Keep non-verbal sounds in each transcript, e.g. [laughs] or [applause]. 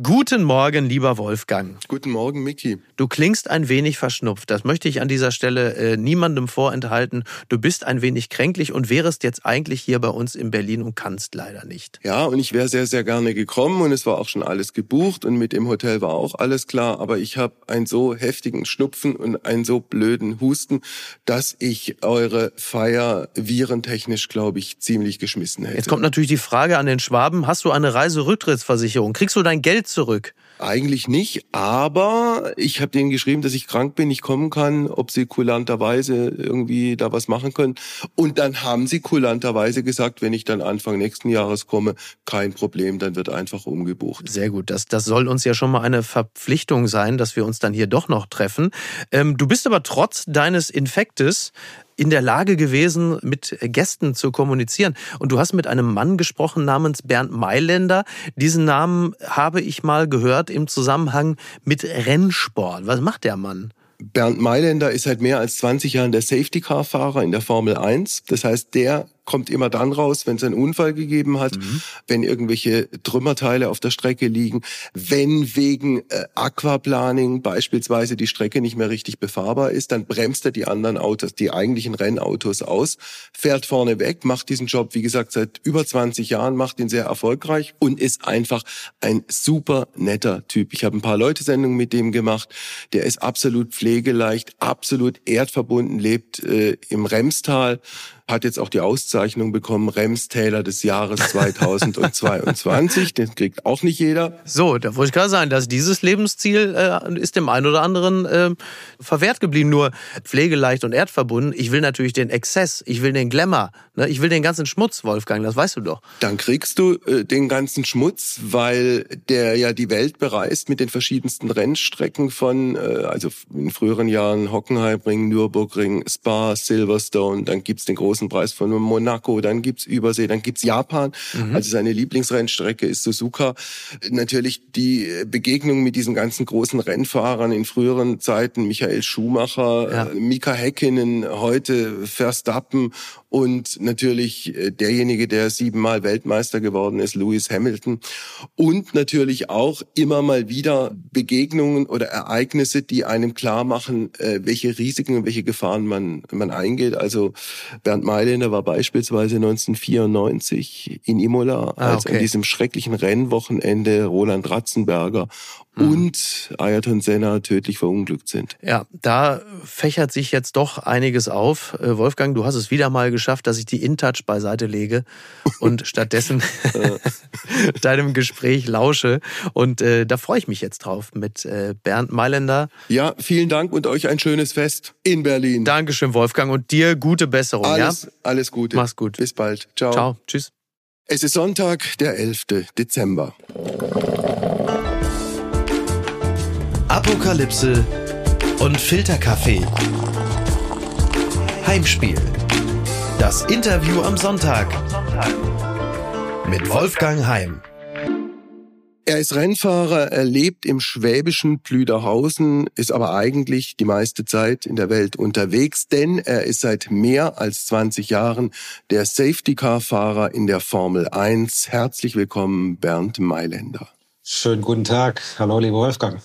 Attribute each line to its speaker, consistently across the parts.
Speaker 1: Guten Morgen, lieber Wolfgang.
Speaker 2: Guten Morgen, Miki.
Speaker 1: Du klingst ein wenig verschnupft. Das möchte ich an dieser Stelle äh, niemandem vorenthalten. Du bist ein wenig kränklich und wärest jetzt eigentlich hier bei uns in Berlin und kannst leider nicht.
Speaker 2: Ja, und ich wäre sehr, sehr gerne gekommen und es war auch schon alles gebucht und mit dem Hotel war auch alles klar. Aber ich habe einen so heftigen Schnupfen und einen so blöden Husten, dass ich eure Feier virentechnisch, glaube ich, ziemlich geschmissen hätte.
Speaker 1: Jetzt kommt natürlich die Frage an den Schwaben. Hast du eine Reiserücktrittsversicherung? Kriegst du dein Geld zurück?
Speaker 2: Eigentlich nicht, aber ich habe denen geschrieben, dass ich krank bin, ich kommen kann, ob sie kulanterweise irgendwie da was machen können. Und dann haben sie kulanterweise gesagt, wenn ich dann Anfang nächsten Jahres komme, kein Problem, dann wird einfach umgebucht.
Speaker 1: Sehr gut, das, das soll uns ja schon mal eine Verpflichtung sein, dass wir uns dann hier doch noch treffen. Ähm, du bist aber trotz deines Infektes in der Lage gewesen, mit Gästen zu kommunizieren. Und du hast mit einem Mann gesprochen namens Bernd Mailänder. Diesen Namen habe ich mal gehört im Zusammenhang mit Rennsport. Was macht der Mann?
Speaker 2: Bernd Mailänder ist seit mehr als 20 Jahren der Safety-Car-Fahrer in der Formel 1. Das heißt, der kommt immer dann raus, wenn es einen Unfall gegeben hat, mhm. wenn irgendwelche Trümmerteile auf der Strecke liegen, wenn wegen äh, Aquaplaning beispielsweise die Strecke nicht mehr richtig befahrbar ist, dann bremst er die anderen Autos, die eigentlichen Rennautos aus, fährt vorne weg, macht diesen Job, wie gesagt, seit über 20 Jahren, macht ihn sehr erfolgreich und ist einfach ein super netter Typ. Ich habe ein paar Leute Sendungen mit dem gemacht. Der ist absolut pflegeleicht, absolut erdverbunden, lebt äh, im Remstal hat jetzt auch die Auszeichnung bekommen, Remstäler des Jahres 2022. Den kriegt auch nicht jeder.
Speaker 1: So, da wollte ich gerade sagen, dass dieses Lebensziel äh, ist dem einen oder anderen äh, verwehrt geblieben. Nur pflegeleicht und erdverbunden. Ich will natürlich den Exzess, ich will den Glamour, ne? ich will den ganzen Schmutz, Wolfgang, das weißt du doch.
Speaker 2: Dann kriegst du äh, den ganzen Schmutz, weil der ja die Welt bereist mit den verschiedensten Rennstrecken von, äh, also in früheren Jahren Hockenheimring, Nürburgring, Spa, Silverstone, dann gibt's den großen großen Preis von Monaco, dann gibt's Übersee, dann gibt's Japan. Mhm. Also seine Lieblingsrennstrecke ist Suzuka. Natürlich die Begegnung mit diesen ganzen großen Rennfahrern in früheren Zeiten, Michael Schumacher, ja. Mika Häkkinen, heute Verstappen und natürlich äh, derjenige, der siebenmal Weltmeister geworden ist, Lewis Hamilton. Und natürlich auch immer mal wieder Begegnungen oder Ereignisse, die einem klar machen, äh, welche Risiken und welche Gefahren man, man eingeht. Also Bernd Mailänder war beispielsweise 1994 in Imola, ah, als okay. an diesem schrecklichen Rennwochenende Roland Ratzenberger mhm. und Ayrton Senna tödlich verunglückt sind.
Speaker 1: Ja, da fächert sich jetzt doch einiges auf. Äh, Wolfgang, du hast es wieder mal geschafft, dass ich die InTouch beiseite lege und [laughs] stattdessen [laughs] deinem Gespräch lausche. Und äh, da freue ich mich jetzt drauf mit äh, Bernd Mailänder.
Speaker 2: Ja, vielen Dank und euch ein schönes Fest in Berlin.
Speaker 1: Dankeschön, Wolfgang, und dir gute Besserung.
Speaker 2: Alles,
Speaker 1: ja?
Speaker 2: Alles Gute.
Speaker 1: Mach's gut.
Speaker 2: Bis bald. Ciao.
Speaker 1: Ciao. Tschüss.
Speaker 2: Es ist Sonntag, der 11. Dezember.
Speaker 3: Apokalypse und Filterkaffee. Heimspiel. Das Interview am Sonntag. Mit Wolfgang Heim.
Speaker 2: Er ist Rennfahrer, er lebt im schwäbischen Plüderhausen, ist aber eigentlich die meiste Zeit in der Welt unterwegs, denn er ist seit mehr als 20 Jahren der Safety-Car-Fahrer in der Formel 1. Herzlich willkommen, Bernd Mailänder.
Speaker 4: Schönen guten Tag. Hallo, lieber Wolfgang.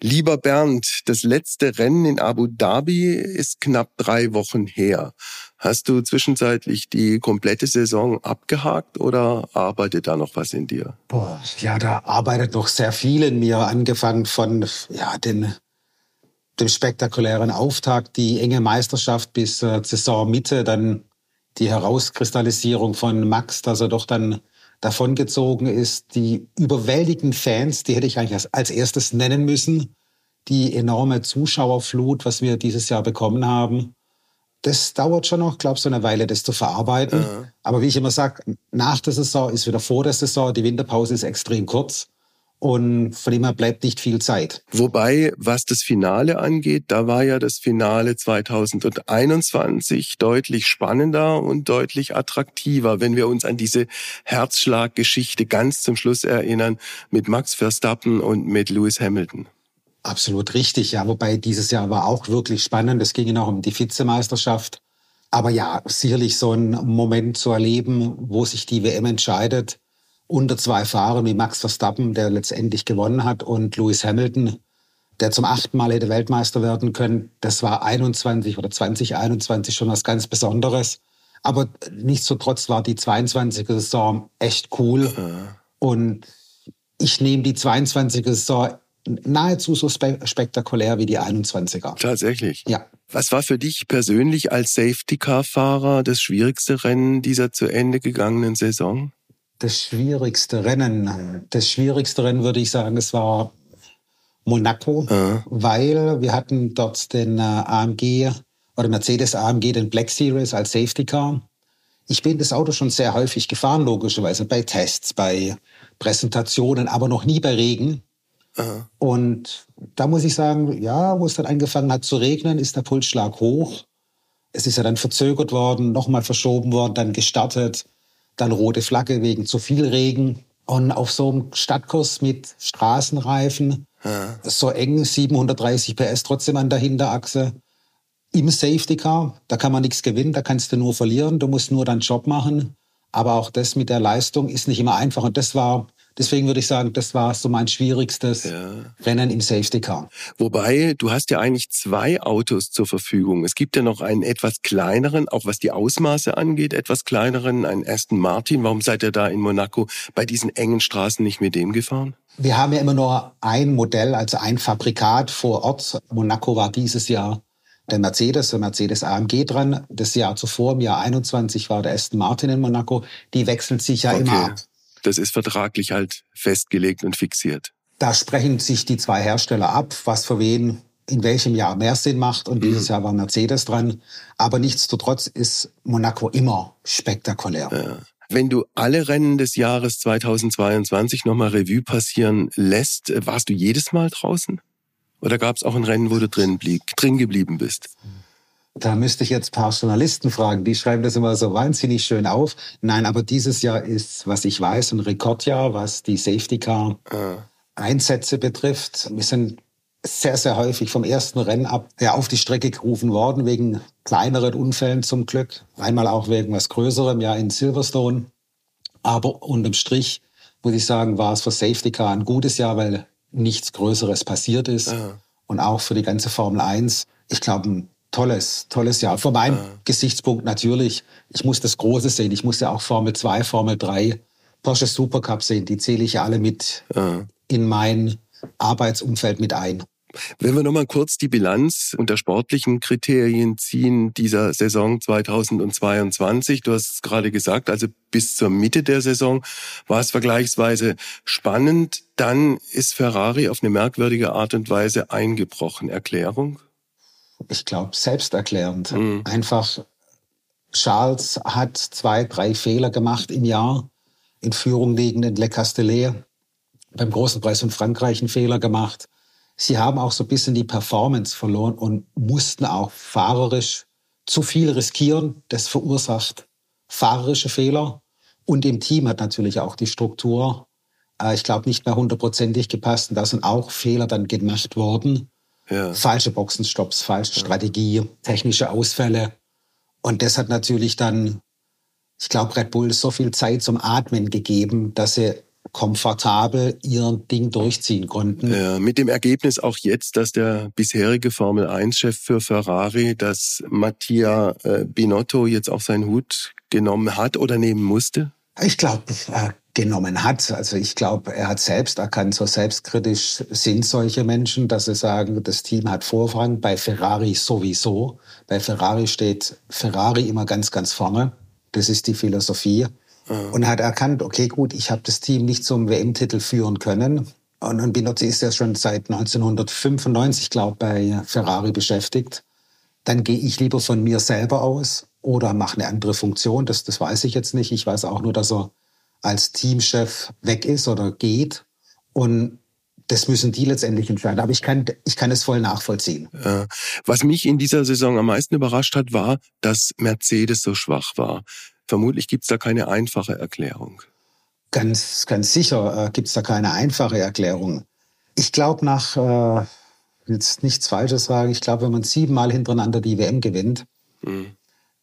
Speaker 2: Lieber Bernd, das letzte Rennen in Abu Dhabi ist knapp drei Wochen her. Hast du zwischenzeitlich die komplette Saison abgehakt oder arbeitet da noch was in dir?
Speaker 4: Boah, ja, da arbeitet noch sehr viel in mir, angefangen von ja, den, dem spektakulären Auftakt, die enge Meisterschaft bis äh, Saisonmitte, dann die Herauskristallisierung von Max, dass er doch dann davongezogen ist, die überwältigenden Fans, die hätte ich eigentlich als, als erstes nennen müssen, die enorme Zuschauerflut, was wir dieses Jahr bekommen haben. Das dauert schon noch, glaube ich, so eine Weile, das zu verarbeiten. Ja. Aber wie ich immer sage, nach der Saison ist wieder vor der Saison. Die Winterpause ist extrem kurz. Und von dem her bleibt nicht viel Zeit.
Speaker 2: Wobei, was das Finale angeht, da war ja das Finale 2021 deutlich spannender und deutlich attraktiver, wenn wir uns an diese Herzschlaggeschichte ganz zum Schluss erinnern mit Max Verstappen und mit Lewis Hamilton.
Speaker 4: Absolut richtig, ja. Wobei dieses Jahr war auch wirklich spannend. Es ging ja noch um die Vizemeisterschaft. Aber ja, sicherlich so ein Moment zu erleben, wo sich die WM entscheidet unter zwei Fahrern wie Max Verstappen, der letztendlich gewonnen hat, und Lewis Hamilton, der zum achten Mal hätte Weltmeister werden können. Das war 21 oder 2021 schon was ganz Besonderes. Aber nichtsdestotrotz war die 22er Saison echt cool. Ja. Und ich nehme die 22er Saison nahezu so spe spektakulär wie die 21er.
Speaker 2: Tatsächlich.
Speaker 4: Ja.
Speaker 2: Was war für dich persönlich als Safety-Car-Fahrer das schwierigste Rennen dieser zu Ende gegangenen Saison?
Speaker 4: Das schwierigste Rennen, das schwierigste Rennen würde ich sagen, es war Monaco, ja. weil wir hatten dort den äh, AMG oder Mercedes AMG, den Black Series als Safety Car. Ich bin das Auto schon sehr häufig gefahren, logischerweise bei Tests, bei Präsentationen, aber noch nie bei Regen. Aha. Und da muss ich sagen, ja, wo es dann angefangen hat zu regnen, ist der Pulsschlag hoch. Es ist ja dann verzögert worden, nochmal verschoben worden, dann gestartet, dann rote Flagge wegen zu viel Regen. Und auf so einem Stadtkurs mit Straßenreifen, ja. so eng, 730 PS trotzdem an der Hinterachse, im Safety Car, da kann man nichts gewinnen, da kannst du nur verlieren, du musst nur deinen Job machen. Aber auch das mit der Leistung ist nicht immer einfach. Und das war Deswegen würde ich sagen, das war so mein schwierigstes ja. Rennen im Safety Car.
Speaker 2: Wobei, du hast ja eigentlich zwei Autos zur Verfügung. Es gibt ja noch einen etwas kleineren, auch was die Ausmaße angeht, etwas kleineren, einen Aston Martin. Warum seid ihr da in Monaco bei diesen engen Straßen nicht mit dem gefahren?
Speaker 4: Wir haben ja immer nur ein Modell, also ein Fabrikat vor Ort. Monaco war dieses Jahr der Mercedes, der Mercedes AMG dran. Das Jahr zuvor, im Jahr 21, war der Aston Martin in Monaco. Die wechseln sich ja okay. immer ab.
Speaker 2: Das ist vertraglich halt festgelegt und fixiert.
Speaker 4: Da sprechen sich die zwei Hersteller ab, was für wen in welchem Jahr mehr Sinn macht. Und dieses mhm. Jahr war Mercedes dran. Aber nichtsdestotrotz ist Monaco immer spektakulär. Ja.
Speaker 2: Wenn du alle Rennen des Jahres 2022 nochmal Revue passieren lässt, warst du jedes Mal draußen? Oder gab es auch ein Rennen, wo du drin, blieb, drin geblieben bist?
Speaker 4: Da müsste ich jetzt ein paar Journalisten fragen, die schreiben das immer so wahnsinnig schön auf. Nein, aber dieses Jahr ist, was ich weiß, ein Rekordjahr, was die Safety Car ah. Einsätze betrifft. Wir sind sehr, sehr häufig vom ersten Rennen ab ja, auf die Strecke gerufen worden, wegen kleineren Unfällen zum Glück. Einmal auch wegen was Größerem, ja, in Silverstone. Aber unterm Strich, muss ich sagen, war es für Safety Car ein gutes Jahr, weil nichts Größeres passiert ist. Ah. Und auch für die ganze Formel 1. Ich glaube, ein tolles, tolles Jahr. Von meinem ja. Gesichtspunkt natürlich, ich muss das Große sehen. Ich muss ja auch Formel 2, Formel 3, Porsche Supercup sehen. Die zähle ich ja alle mit ja. in mein Arbeitsumfeld mit ein.
Speaker 2: Wenn wir nochmal kurz die Bilanz unter sportlichen Kriterien ziehen dieser Saison 2022, du hast es gerade gesagt, also bis zur Mitte der Saison war es vergleichsweise spannend. Dann ist Ferrari auf eine merkwürdige Art und Weise eingebrochen. Erklärung?
Speaker 4: Ich glaube, selbsterklärend. Mhm. Einfach, Charles hat zwei, drei Fehler gemacht im Jahr. In Führung liegend in Le Castellet. Beim Großen Preis von Frankreich einen Fehler gemacht. Sie haben auch so ein bisschen die Performance verloren und mussten auch fahrerisch zu viel riskieren. Das verursacht fahrerische Fehler. Und im Team hat natürlich auch die Struktur, äh, ich glaube, nicht mehr hundertprozentig gepasst. Und da sind auch Fehler dann gemacht worden. Ja. Falsche Boxenstopps, falsche ja. Strategie, technische Ausfälle. Und das hat natürlich dann, ich glaube, Red Bull so viel Zeit zum Atmen gegeben, dass sie komfortabel ihr Ding durchziehen konnten.
Speaker 2: Ja, mit dem Ergebnis auch jetzt, dass der bisherige Formel-1-Chef für Ferrari, dass Mattia äh, Binotto jetzt auch seinen Hut genommen hat oder nehmen musste?
Speaker 4: Ich glaube, äh, genommen hat. Also ich glaube, er hat selbst erkannt, so selbstkritisch sind solche Menschen, dass sie sagen, das Team hat Vorrang, bei Ferrari sowieso. Bei Ferrari steht Ferrari immer ganz, ganz vorne. Das ist die Philosophie. Mhm. Und hat erkannt, okay, gut, ich habe das Team nicht zum WM-Titel führen können. Und, und Binotto ist ja schon seit 1995, glaube ich, bei Ferrari beschäftigt. Dann gehe ich lieber von mir selber aus oder mache eine andere Funktion. Das, das weiß ich jetzt nicht. Ich weiß auch nur, dass er als Teamchef weg ist oder geht. Und das müssen die letztendlich entscheiden. Aber ich kann, ich kann es voll nachvollziehen.
Speaker 2: Ja. Was mich in dieser Saison am meisten überrascht hat, war, dass Mercedes so schwach war. Vermutlich gibt es da keine einfache Erklärung.
Speaker 4: Ganz, ganz sicher äh, gibt es da keine einfache Erklärung. Ich glaube, nach, äh, jetzt nichts Falsches sagen, ich glaube, wenn man siebenmal hintereinander die WM gewinnt, mhm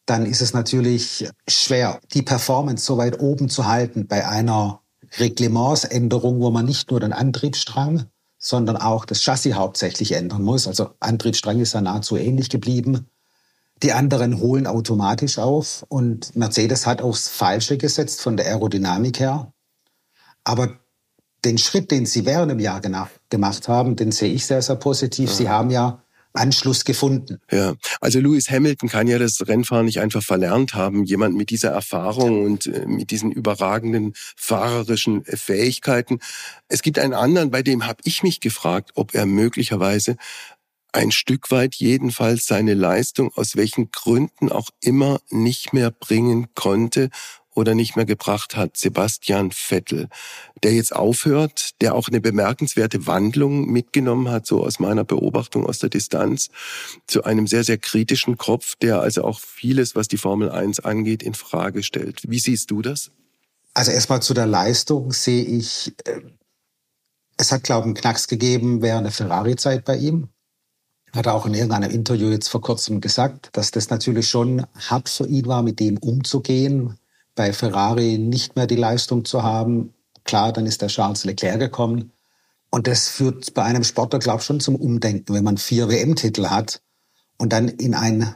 Speaker 4: dann ist es natürlich schwer, die Performance so weit oben zu halten bei einer Reglementsänderung, wo man nicht nur den Antriebsstrang, sondern auch das Chassis hauptsächlich ändern muss. Also Antriebsstrang ist ja nahezu ähnlich geblieben. Die anderen holen automatisch auf und Mercedes hat aufs Falsche gesetzt von der Aerodynamik her. Aber den Schritt, den sie während dem Jahr gemacht haben, den sehe ich sehr, sehr positiv. Sie haben ja Anschluss gefunden.
Speaker 2: Ja, also Lewis Hamilton kann ja das Rennfahren nicht einfach verlernt haben. Jemand mit dieser Erfahrung und äh, mit diesen überragenden fahrerischen Fähigkeiten. Es gibt einen anderen, bei dem habe ich mich gefragt, ob er möglicherweise ein Stück weit jedenfalls seine Leistung aus welchen Gründen auch immer nicht mehr bringen konnte oder nicht mehr gebracht hat, Sebastian Vettel, der jetzt aufhört, der auch eine bemerkenswerte Wandlung mitgenommen hat, so aus meiner Beobachtung aus der Distanz, zu einem sehr, sehr kritischen Kopf, der also auch vieles, was die Formel 1 angeht, in Frage stellt. Wie siehst du das?
Speaker 4: Also erstmal zu der Leistung sehe ich, äh, es hat, glaube ich, einen Knacks gegeben während der Ferrari-Zeit bei ihm. Hat er auch in irgendeinem Interview jetzt vor kurzem gesagt, dass das natürlich schon hart für ihn war, mit dem umzugehen, bei Ferrari nicht mehr die Leistung zu haben. Klar, dann ist der Charles Leclerc gekommen. Und das führt bei einem Sportler, glaube ich, schon zum Umdenken, wenn man vier WM-Titel hat und dann in ein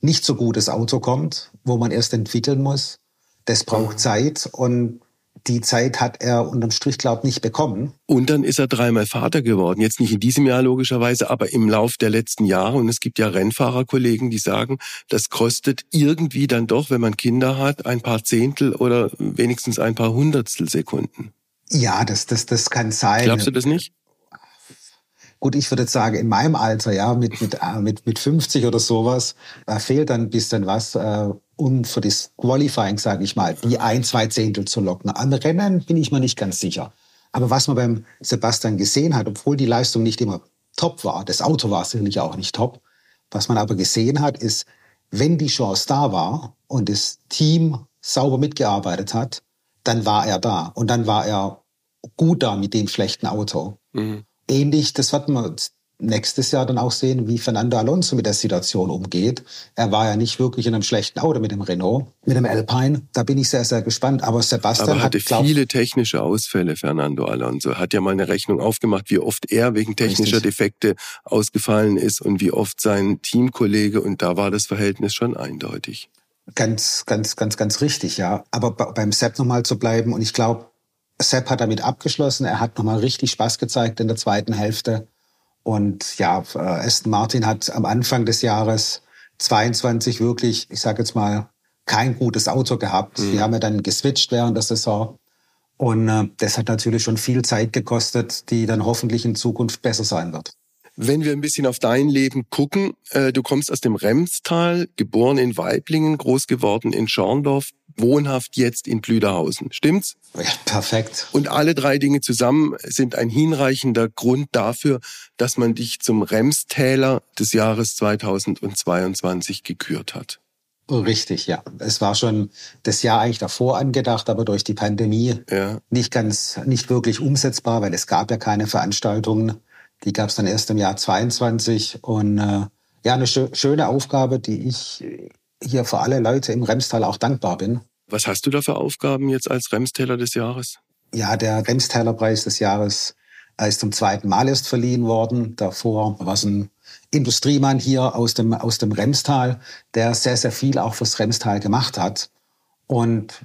Speaker 4: nicht so gutes Auto kommt, wo man erst entwickeln muss. Das braucht Zeit und die Zeit hat er unterm Strich, glaube ich, nicht bekommen.
Speaker 2: Und dann ist er dreimal Vater geworden. Jetzt nicht in diesem Jahr logischerweise, aber im Lauf der letzten Jahre. Und es gibt ja Rennfahrerkollegen, die sagen, das kostet irgendwie dann doch, wenn man Kinder hat, ein paar Zehntel oder wenigstens ein paar Hundertstel Sekunden.
Speaker 4: Ja, das, das, das kann sein.
Speaker 2: Glaubst du das nicht?
Speaker 4: Gut, ich würde jetzt sagen, in meinem Alter, ja, mit, mit, äh, mit, mit 50 oder sowas, da fehlt dann ein bisschen was, äh, um für das Qualifying, sage ich mal, die ein, zwei Zehntel zu locken. Am Rennen bin ich mir nicht ganz sicher. Aber was man beim Sebastian gesehen hat, obwohl die Leistung nicht immer top war, das Auto war sicherlich auch nicht top, was man aber gesehen hat, ist, wenn die Chance da war und das Team sauber mitgearbeitet hat, dann war er da. Und dann war er gut da mit dem schlechten Auto. Mhm. Ähnlich, das wird man nächstes Jahr dann auch sehen, wie Fernando Alonso mit der Situation umgeht. Er war ja nicht wirklich in einem schlechten Auto mit dem Renault, mit dem Alpine. Da bin ich sehr, sehr gespannt. Aber Sebastian
Speaker 2: Aber hatte
Speaker 4: hat, glaub,
Speaker 2: viele technische Ausfälle, Fernando Alonso. Hat ja mal eine Rechnung aufgemacht, wie oft er wegen technischer Richtig. Defekte ausgefallen ist und wie oft sein Teamkollege. Und da war das Verhältnis schon eindeutig.
Speaker 4: Ganz, ganz, ganz, ganz richtig, ja. Aber beim Sepp nochmal zu bleiben. Und ich glaube, Sepp hat damit abgeschlossen. Er hat nochmal richtig Spaß gezeigt in der zweiten Hälfte. Und ja, äh, Aston Martin hat am Anfang des Jahres 22 wirklich, ich sage jetzt mal, kein gutes Auto gehabt. Mhm. Die haben ja dann geswitcht während der Saison. Und äh, das hat natürlich schon viel Zeit gekostet, die dann hoffentlich in Zukunft besser sein wird.
Speaker 2: Wenn wir ein bisschen auf dein Leben gucken, äh, du kommst aus dem Remstal, geboren in Weiblingen, groß geworden in Schorndorf, wohnhaft jetzt in Blüderhausen. Stimmt's?
Speaker 4: Ja, perfekt.
Speaker 2: Und alle drei Dinge zusammen sind ein hinreichender Grund dafür, dass man dich zum Remstäler des Jahres 2022 gekürt hat.
Speaker 4: Richtig, ja. Es war schon das Jahr eigentlich davor angedacht, aber durch die Pandemie ja. nicht ganz, nicht wirklich umsetzbar, weil es gab ja keine Veranstaltungen. Die gab es dann erst im Jahr 22 und äh, ja, eine schö schöne Aufgabe, die ich hier für alle Leute im Remstal auch dankbar bin.
Speaker 2: Was hast du da für Aufgaben jetzt als Remstäler des Jahres?
Speaker 4: Ja, der Remstäler Preis des Jahres ist zum zweiten Mal erst verliehen worden. Davor war es ein Industriemann hier aus dem, aus dem Remstal, der sehr, sehr viel auch fürs Remstal gemacht hat. Und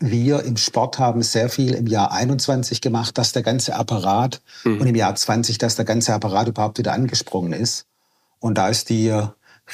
Speaker 4: wir im Sport haben sehr viel im Jahr 21 gemacht, dass der ganze Apparat mhm. und im Jahr 20, dass der ganze Apparat überhaupt wieder angesprungen ist. Und da ist die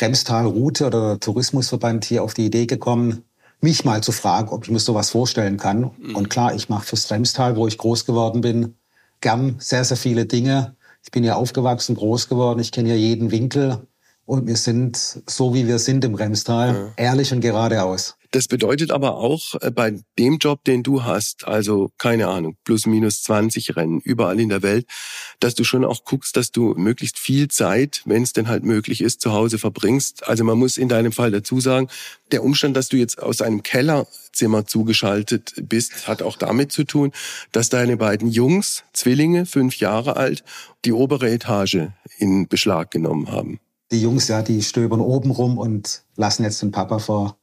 Speaker 4: Remstal-Route oder der Tourismusverband hier auf die Idee gekommen, mich mal zu fragen, ob ich mir sowas vorstellen kann. Mhm. Und klar, ich mache fürs Remstal, wo ich groß geworden bin, gern sehr, sehr viele Dinge. Ich bin hier aufgewachsen, groß geworden, ich kenne hier jeden Winkel. Und wir sind, so wie wir sind im Remstal, ja. ehrlich und geradeaus.
Speaker 2: Das bedeutet aber auch äh, bei dem Job, den du hast, also keine Ahnung, plus minus 20 Rennen überall in der Welt, dass du schon auch guckst, dass du möglichst viel Zeit, wenn es denn halt möglich ist, zu Hause verbringst. Also man muss in deinem Fall dazu sagen, der Umstand, dass du jetzt aus einem Kellerzimmer zugeschaltet bist, hat auch damit zu tun, dass deine beiden Jungs, Zwillinge, fünf Jahre alt, die obere Etage in Beschlag genommen haben.
Speaker 4: Die Jungs, ja, die stöbern oben rum und lassen jetzt den Papa vor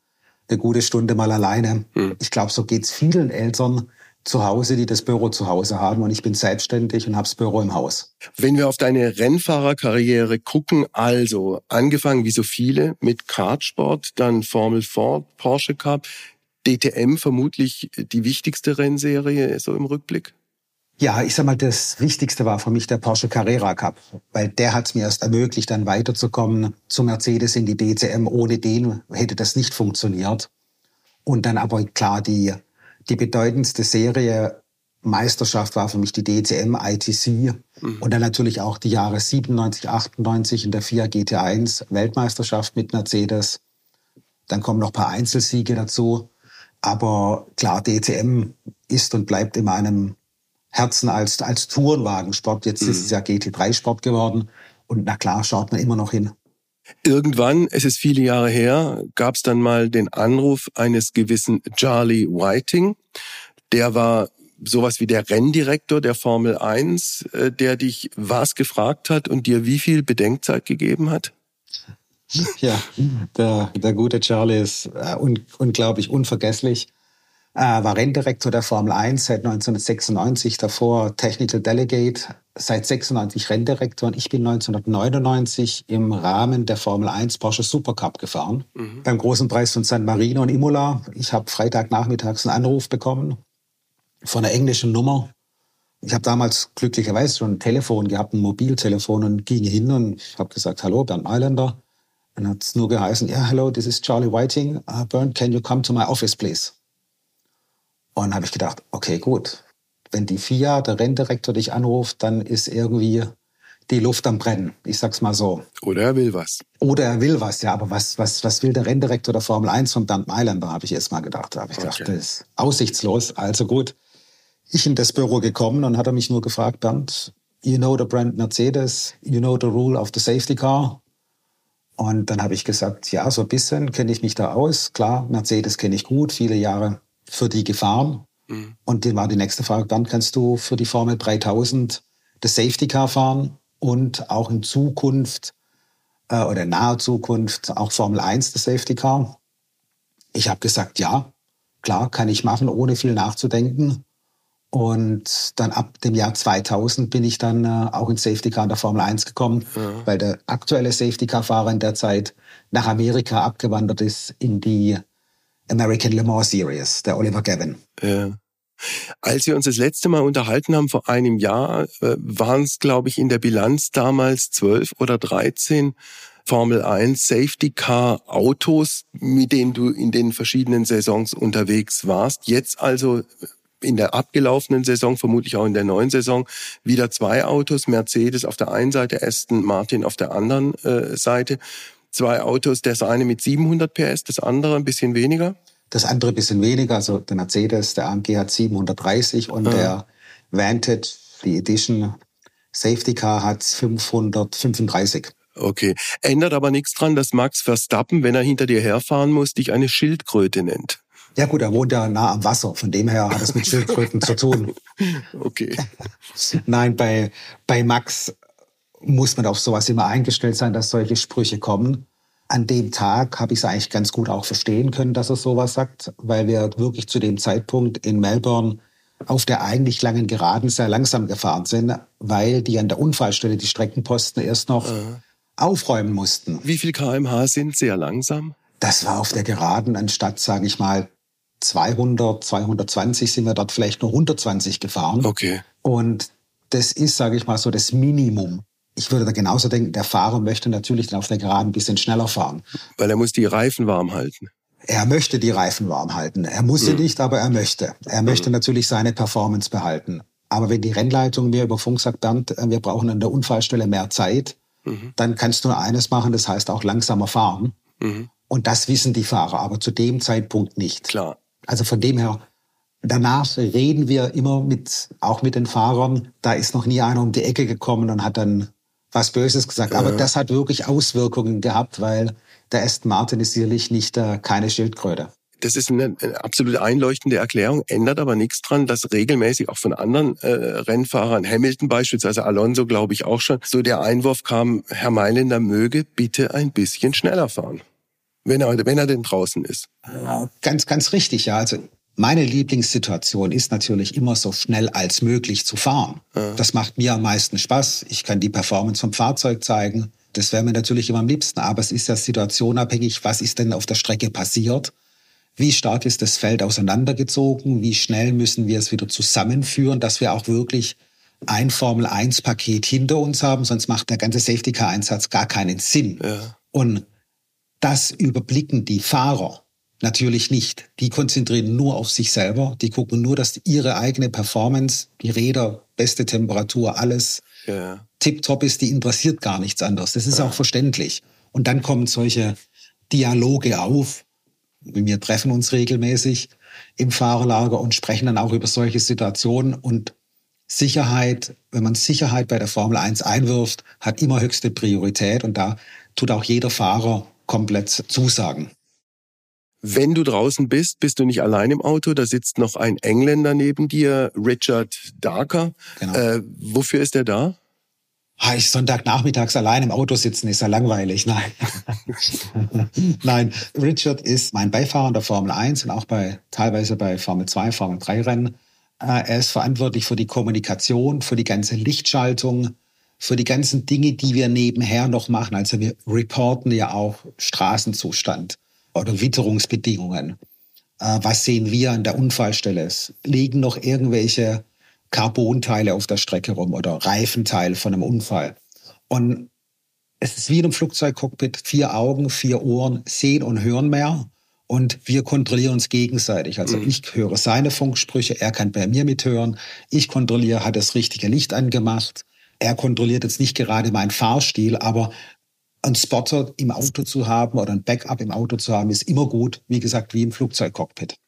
Speaker 4: eine gute Stunde mal alleine. Mhm. Ich glaube, so geht's vielen Eltern, zu Hause, die das Büro zu Hause haben und ich bin selbstständig und habe das Büro im Haus.
Speaker 2: Wenn wir auf deine Rennfahrerkarriere gucken, also angefangen wie so viele mit Kartsport, dann Formel 4, Porsche Cup, DTM vermutlich die wichtigste Rennserie so im Rückblick?
Speaker 4: Ja, ich sag mal, das Wichtigste war für mich der Porsche Carrera Cup, weil der hat es mir erst ermöglicht, dann weiterzukommen zu Mercedes in die DTM. Ohne den hätte das nicht funktioniert. Und dann aber klar, die, die bedeutendste Serie Meisterschaft war für mich die DCM ITC mhm. und dann natürlich auch die Jahre 97, 98 in der FIA GT1 Weltmeisterschaft mit Mercedes. Dann kommen noch ein paar Einzelsiege dazu. Aber klar, DCM ist und bleibt in meinem Herzen als, als Tourenwagensport. Jetzt mhm. ist es ja GT3-Sport geworden. Und na klar, schaut man immer noch hin.
Speaker 2: Irgendwann, es ist viele Jahre her, gab es dann mal den Anruf eines gewissen Charlie Whiting. Der war sowas wie der Renndirektor der Formel 1, äh, der dich was gefragt hat und dir wie viel Bedenkzeit gegeben hat?
Speaker 4: Ja, der, der gute Charlie ist äh, un, unglaublich unvergesslich. Äh, war Renndirektor der Formel 1 seit 1996, davor Technical Delegate, seit 96 Renndirektor und ich bin 1999 im Rahmen der Formel 1 Porsche Supercup gefahren. Mhm. Beim großen Preis von San Marino und Imola. Ich habe Freitagnachmittags einen Anruf bekommen von einer englischen Nummer. Ich habe damals glücklicherweise schon ein Telefon gehabt, ein Mobiltelefon und ging hin und habe gesagt, hallo, Bernd Mailänder. Dann hat es nur geheißen, ja, yeah, hello, this is Charlie Whiting. Uh, Bernd, can you come to my office, please? Und dann habe ich gedacht, okay, gut. Wenn die FIA, der Renndirektor dich anruft, dann ist irgendwie die Luft am Brennen. Ich sag's mal so.
Speaker 2: Oder er will was.
Speaker 4: Oder er will was, ja. Aber was, was, was will der Renndirektor der Formel 1 von Bernd Mailänder, habe ich erst mal gedacht. Da habe ich okay. gedacht, das ist aussichtslos. Also gut. Ich in das Büro gekommen und hat er mich nur gefragt, Bernd, you know the brand Mercedes, you know the rule of the safety car. Und dann habe ich gesagt, ja, so ein bisschen kenne ich mich da aus. Klar, Mercedes kenne ich gut, viele Jahre für die gefahren. Mhm. Und dann war die nächste Frage, dann kannst du für die Formel 3000 das Safety Car fahren und auch in Zukunft äh, oder in naher Zukunft auch Formel 1 das Safety Car. Ich habe gesagt, ja, klar, kann ich machen, ohne viel nachzudenken. Und dann ab dem Jahr 2000 bin ich dann äh, auch ins Safety Car in der Formel 1 gekommen, ja. weil der aktuelle Safety Car Fahrer in der Zeit nach Amerika abgewandert ist in die American Le Mans Series, der Oliver Gavin.
Speaker 2: Ja. Als wir uns das letzte Mal unterhalten haben vor einem Jahr, äh, waren es, glaube ich, in der Bilanz damals zwölf oder dreizehn Formel 1 Safety Car Autos, mit denen du in den verschiedenen Saisons unterwegs warst. Jetzt also in der abgelaufenen Saison, vermutlich auch in der neuen Saison, wieder zwei Autos, Mercedes auf der einen Seite, Aston Martin auf der anderen äh, Seite zwei Autos, das eine mit 700 PS, das andere ein bisschen weniger?
Speaker 4: Das andere ein bisschen weniger, also der Mercedes, der AMG hat 730 und ah. der Vantage, die Edition Safety Car hat 535.
Speaker 2: Okay. Ändert aber nichts dran, dass Max Verstappen, wenn er hinter dir herfahren muss, dich eine Schildkröte nennt.
Speaker 4: Ja gut, er wohnt ja nah am Wasser, von dem her hat es mit [laughs] Schildkröten zu tun.
Speaker 2: Okay. [laughs]
Speaker 4: Nein, bei, bei Max muss man auf sowas immer eingestellt sein, dass solche Sprüche kommen. An dem Tag habe ich es eigentlich ganz gut auch verstehen können, dass er sowas sagt, weil wir wirklich zu dem Zeitpunkt in Melbourne auf der eigentlich langen Geraden sehr langsam gefahren sind, weil die an der Unfallstelle die Streckenposten erst noch äh. aufräumen mussten.
Speaker 2: Wie viel kmh sind sehr langsam?
Speaker 4: Das war auf der Geraden anstatt, sage ich mal, 200, 220 sind wir dort vielleicht nur 120 gefahren.
Speaker 2: Okay.
Speaker 4: Und das ist, sage ich mal, so das Minimum ich würde da genauso denken, der Fahrer möchte natürlich dann auf der Geraden ein bisschen schneller fahren.
Speaker 2: Weil er muss die Reifen warm halten.
Speaker 4: Er möchte die Reifen warm halten. Er muss sie mhm. nicht, aber er möchte. Er möchte mhm. natürlich seine Performance behalten. Aber wenn die Rennleitung mir über Funk sagt, Bernd, äh, wir brauchen an der Unfallstelle mehr Zeit, mhm. dann kannst du nur eines machen, das heißt auch langsamer fahren. Mhm. Und das wissen die Fahrer, aber zu dem Zeitpunkt nicht.
Speaker 2: Klar.
Speaker 4: Also von dem her, danach reden wir immer mit, auch mit den Fahrern. Da ist noch nie einer um die Ecke gekommen und hat dann was Böses gesagt. Aber das hat wirklich Auswirkungen gehabt, weil der Aston Martin ist sicherlich nicht äh, keine Schildkröte.
Speaker 2: Das ist eine, eine absolut einleuchtende Erklärung, ändert aber nichts dran, dass regelmäßig auch von anderen äh, Rennfahrern, Hamilton beispielsweise, Alonso glaube ich auch schon, so der Einwurf kam, Herr Mailänder möge bitte ein bisschen schneller fahren. Wenn er, wenn er denn draußen ist.
Speaker 4: Ja, ganz, ganz richtig, ja. Also Meine Lieblingssituation ist natürlich immer so schnell als möglich zu fahren. Ja. Das macht mir am meisten Spaß. Ich kann die Performance vom Fahrzeug zeigen. Das wäre mir natürlich immer am liebsten. Aber es ist ja situationabhängig. Was ist denn auf der Strecke passiert? Wie stark ist das Feld auseinandergezogen? Wie schnell müssen wir es wieder zusammenführen, dass wir auch wirklich ein Formel-1-Paket hinter uns haben? Sonst macht der ganze Safety-Car-Einsatz gar keinen Sinn. Ja. Und das überblicken die Fahrer natürlich nicht. Die konzentrieren nur auf sich selber. Die gucken nur, dass ihre eigene Performance, die Räder, beste Temperatur, alles ja. tipptopp ist. Die interessiert gar nichts anderes. Das ist ja. auch verständlich. Und dann kommen solche Dialoge auf, wir treffen uns regelmäßig im Fahrerlager und sprechen dann auch über solche Situationen und Sicherheit, wenn man Sicherheit bei der Formel 1 einwirft, hat immer höchste Priorität und da tut auch jeder Fahrer komplett zusagen.
Speaker 2: Wenn du draußen bist, bist du nicht allein im Auto. Da sitzt noch ein Engländer neben dir, Richard Darker. Genau. Äh, wofür ist er da?
Speaker 4: Ah, ich Sonntagnachmittags allein im Auto sitzen ist ja langweilig. Nein. [laughs] Nein, Richard ist mein Beifahrer der Formel 1 und auch bei, teilweise bei Formel 2, Formel 3 Rennen. Äh, er ist verantwortlich für die Kommunikation, für die ganze Lichtschaltung, für die ganzen Dinge, die wir nebenher noch machen. Also wir reporten ja auch Straßenzustand oder Witterungsbedingungen. Äh, was sehen wir an der Unfallstelle? Liegen noch irgendwelche Carbonteile auf der Strecke rum oder Reifenteil von einem Unfall. Und es ist wie in einem Flugzeugcockpit, vier Augen, vier Ohren, sehen und hören mehr. Und wir kontrollieren uns gegenseitig. Also mhm. ich höre seine Funksprüche, er kann bei mir mithören. Ich kontrolliere, hat das richtige Licht angemacht. Er kontrolliert jetzt nicht gerade meinen Fahrstil, aber ein Spotter im Auto zu haben oder ein Backup im Auto zu haben, ist immer gut. Wie gesagt, wie im Flugzeugcockpit.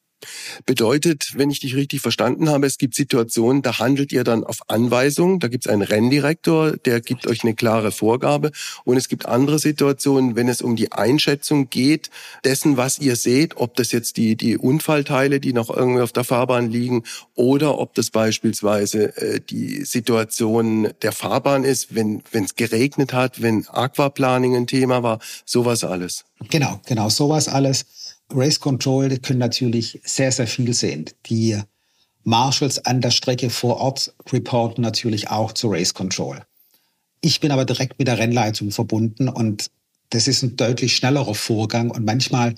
Speaker 2: Bedeutet, wenn ich dich richtig verstanden habe, es gibt Situationen, da handelt ihr dann auf Anweisung. Da gibt es einen Renndirektor, der gibt euch eine klare Vorgabe. Und es gibt andere Situationen, wenn es um die Einschätzung geht, dessen, was ihr seht, ob das jetzt die, die Unfallteile, die noch irgendwie auf der Fahrbahn liegen, oder ob das beispielsweise äh, die Situation der Fahrbahn ist, wenn es geregnet hat, wenn Aquaplaning ein Thema war, sowas alles.
Speaker 4: Genau, genau, sowas alles. Race Control können natürlich sehr, sehr viel sehen. Die Marshals an der Strecke vor Ort reporten natürlich auch zu Race Control. Ich bin aber direkt mit der Rennleitung verbunden und das ist ein deutlich schnellerer Vorgang und manchmal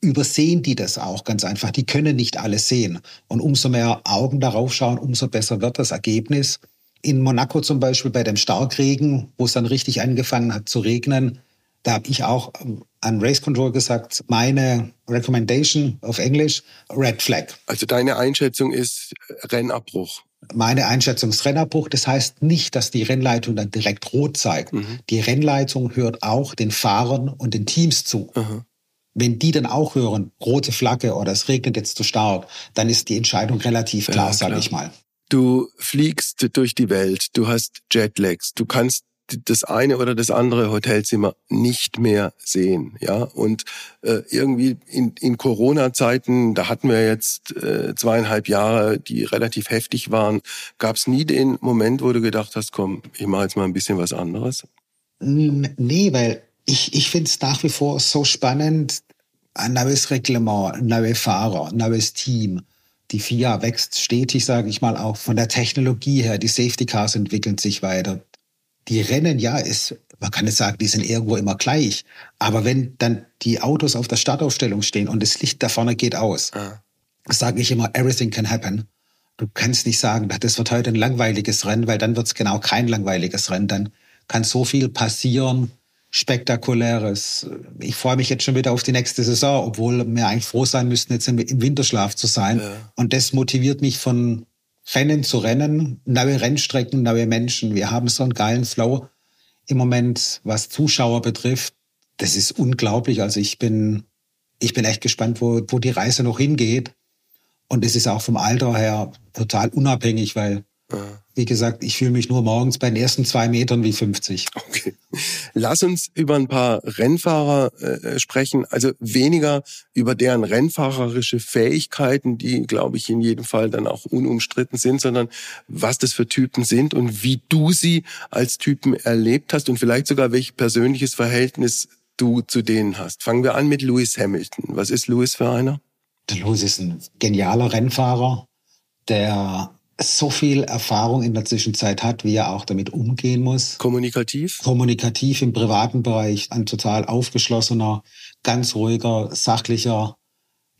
Speaker 4: übersehen die das auch ganz einfach. Die können nicht alles sehen. Und umso mehr Augen darauf schauen, umso besser wird das Ergebnis. In Monaco zum Beispiel bei dem Starkregen, wo es dann richtig angefangen hat zu regnen, da habe ich auch ähm, an Race Control gesagt, meine Recommendation auf Englisch, Red Flag.
Speaker 2: Also deine Einschätzung ist Rennabbruch.
Speaker 4: Meine Einschätzung ist Rennabbruch. Das heißt nicht, dass die Rennleitung dann direkt rot zeigt. Mhm. Die Rennleitung hört auch den Fahrern und den Teams zu. Mhm. Wenn die dann auch hören, rote Flagge oder es regnet jetzt zu stark, dann ist die Entscheidung relativ klar, ja, klar. sage ich mal.
Speaker 2: Du fliegst durch die Welt, du hast Jetlags, du kannst das eine oder das andere Hotelzimmer nicht mehr sehen. Ja, und äh, irgendwie in, in Corona-Zeiten, da hatten wir jetzt äh, zweieinhalb Jahre, die relativ heftig waren, gab es nie den Moment, wo du gedacht hast, komm, ich mache jetzt mal ein bisschen was anderes?
Speaker 4: Nee, weil ich, ich finde es nach wie vor so spannend, ein neues Reglement, neue Fahrer, neues Team. Die FIA wächst stetig, sage ich mal, auch von der Technologie her. Die Safety Cars entwickeln sich weiter die Rennen, ja, ist, man kann nicht sagen, die sind irgendwo immer gleich. Aber wenn dann die Autos auf der Startaufstellung stehen und das Licht da vorne geht aus, ah. sage ich immer, everything can happen. Du kannst nicht sagen, das wird heute ein langweiliges Rennen, weil dann wird es genau kein langweiliges Rennen. Dann kann so viel passieren, spektakuläres. Ich freue mich jetzt schon wieder auf die nächste Saison, obwohl wir eigentlich froh sein müssten, jetzt im Winterschlaf zu sein. Ja. Und das motiviert mich von Rennen zu Rennen, neue Rennstrecken, neue Menschen. Wir haben so einen geilen Flow im Moment, was Zuschauer betrifft. Das ist unglaublich. Also ich bin, ich bin echt gespannt, wo, wo die Reise noch hingeht. Und es ist auch vom Alter her total unabhängig, weil wie gesagt, ich fühle mich nur morgens bei den ersten zwei Metern wie 50.
Speaker 2: Okay. Lass uns über ein paar Rennfahrer äh, sprechen. Also weniger über deren rennfahrerische Fähigkeiten, die, glaube ich, in jedem Fall dann auch unumstritten sind, sondern was das für Typen sind und wie du sie als Typen erlebt hast und vielleicht sogar welches persönliches Verhältnis du zu denen hast. Fangen wir an mit Lewis Hamilton. Was ist Lewis für einer?
Speaker 4: Der Louis ist ein genialer Rennfahrer, der so viel Erfahrung in der Zwischenzeit hat, wie er auch damit umgehen muss.
Speaker 2: Kommunikativ?
Speaker 4: Kommunikativ im privaten Bereich, ein total aufgeschlossener, ganz ruhiger, sachlicher